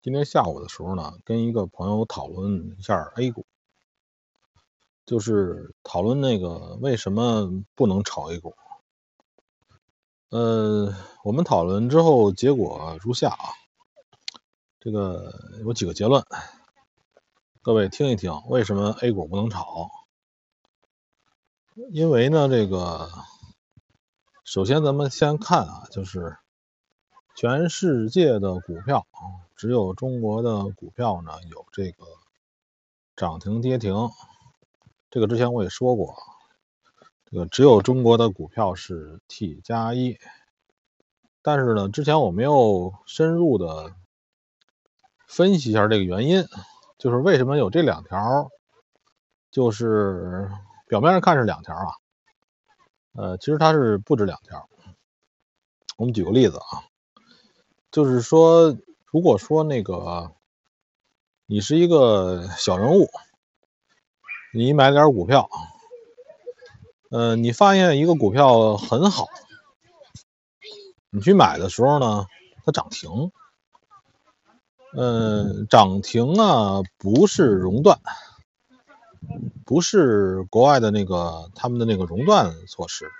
今天下午的时候呢，跟一个朋友讨论一下 A 股，就是讨论那个为什么不能炒 A 股。呃，我们讨论之后结果如下啊，这个有几个结论，各位听一听，为什么 A 股不能炒？因为呢，这个首先咱们先看啊，就是全世界的股票。只有中国的股票呢有这个涨停跌停，这个之前我也说过，这个只有中国的股票是 T 加一，但是呢，之前我没有深入的分析一下这个原因，就是为什么有这两条，就是表面上看是两条啊，呃，其实它是不止两条。我们举个例子啊，就是说。如果说那个你是一个小人物，你买点股票，呃，你发现一个股票很好，你去买的时候呢，它涨停，嗯，涨停呢不是熔断，不是国外的那个他们的那个熔断措施，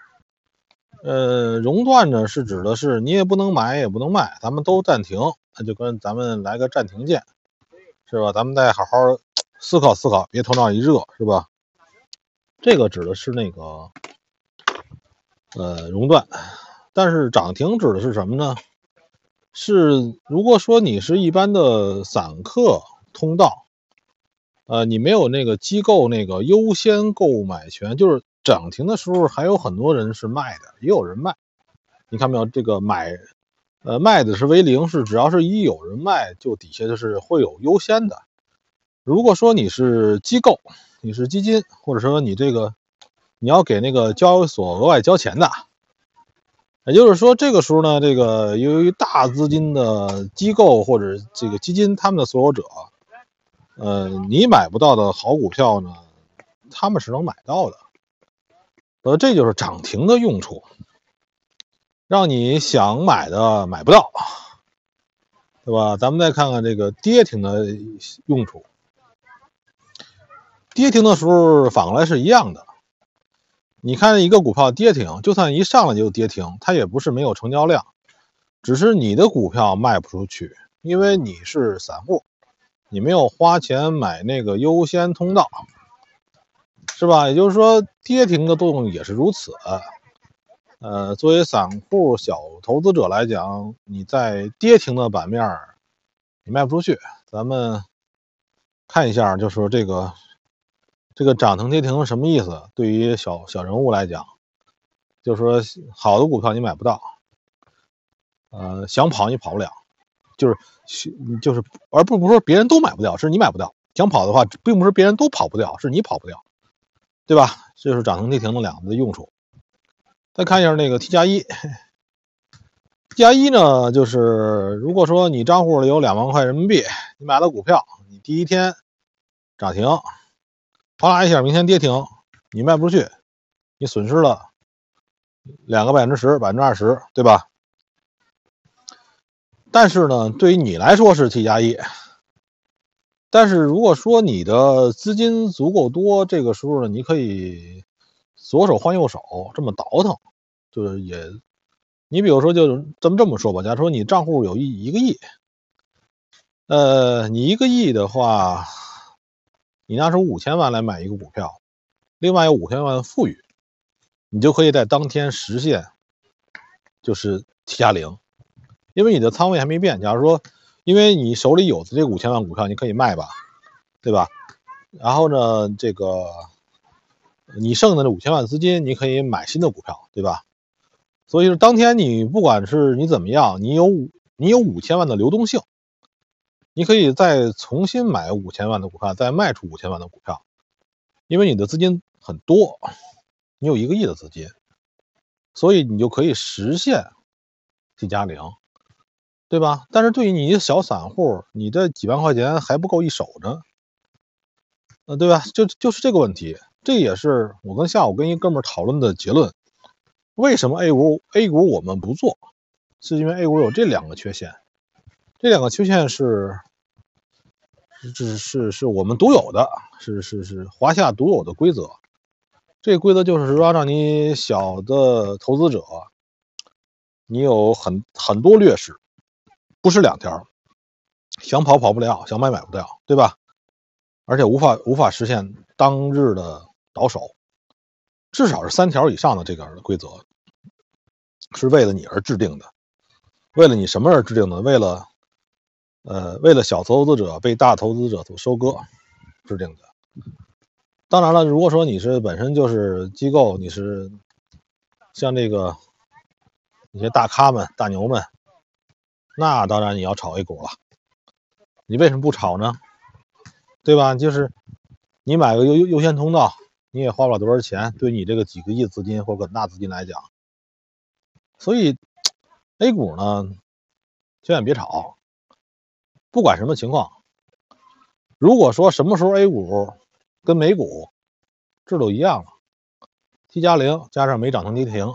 呃，熔断呢是指的是你也不能买也不能卖，咱们都暂停。那就跟咱们来个暂停键，是吧？咱们再好好思考思考，别头脑一热，是吧？这个指的是那个呃熔断，但是涨停指的是什么呢？是如果说你是一般的散客通道，呃，你没有那个机构那个优先购买权，就是涨停的时候还有很多人是卖的，也有人卖，你看没有？这个买。呃，卖的是为零，是只要是一有人卖，就底下就是会有优先的。如果说你是机构，你是基金，或者说你这个你要给那个交易所额外交钱的，也就是说这个时候呢，这个由于大资金的机构或者这个基金他们的所有者，呃，你买不到的好股票呢，他们是能买到的。呃，这就是涨停的用处。让你想买的买不到，对吧？咱们再看看这个跌停的用处。跌停的时候反过来是一样的。你看一个股票跌停，就算一上来就跌停，它也不是没有成交量，只是你的股票卖不出去，因为你是散户，你没有花钱买那个优先通道，是吧？也就是说，跌停的作用也是如此。呃，作为散户小投资者来讲，你在跌停的板面你卖不出去。咱们看一下，就说这个这个涨停跌停什么意思？对于小小人物来讲，就是说好的股票你买不到，呃，想跑你跑不了，就是就是而不不是说别人都买不掉，是你买不掉。想跑的话，并不是别人都跑不掉，是你跑不掉，对吧？这就是涨停跌停的两个的用处。再看一下那个 T 加一，T 加一呢，就是如果说你账户里有两万块人民币，你买了股票，你第一天涨停，哗啦一下，明天跌停，你卖不出去，你损失了两个百分之十、百分之二十，对吧？但是呢，对于你来说是 T 加一，但是如果说你的资金足够多，这个时候呢，你可以。左手换右手，这么倒腾，就是也，你比如说，就这么这么说吧，假如说你账户有一一个亿，呃，你一个亿的话，你拿出五千万来买一个股票，另外有五千万的富裕，你就可以在当天实现，就是 T 加零，因为你的仓位还没变。假如说，因为你手里有的这五千万股票，你可以卖吧，对吧？然后呢，这个。你剩的那五千万资金，你可以买新的股票，对吧？所以说，当天你不管是你怎么样，你有五你有五千万的流动性，你可以再重新买五千万的股票，再卖出五千万的股票，因为你的资金很多，你有一个亿的资金，所以你就可以实现 T 加零，对吧？但是对于你一小散户，你这几万块钱还不够一手呢，呃，对吧？就就是这个问题。这也是我跟下午跟一哥们讨论的结论。为什么 A 股 A 股我们不做？是因为 A 股有这两个缺陷。这两个缺陷是是是是我们独有的，是是是华夏独有的规则。这个规则就是说，让你小的投资者，你有很很多劣势，不是两条，想跑跑不了，想买买不掉，对吧？而且无法无法实现当日的倒手，至少是三条以上的这个规则，是为了你而制定的。为了你什么而制定的？为了，呃，为了小投资者被大投资者所收割制定的。当然了，如果说你是本身就是机构，你是像这个一些大咖们、大牛们，那当然你要炒 A 股了。你为什么不炒呢？对吧？就是你买个优优先通道，你也花不了多少钱，对你这个几个亿资金或者大资金来讲，所以 A 股呢，千万别炒。不管什么情况，如果说什么时候 A 股跟美股这都一样了，T 加零加上没涨停跌停，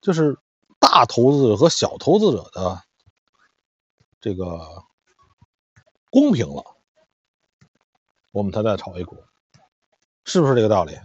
就是大投资者和小投资者的这个公平了。我们才再炒一股，是不是这个道理？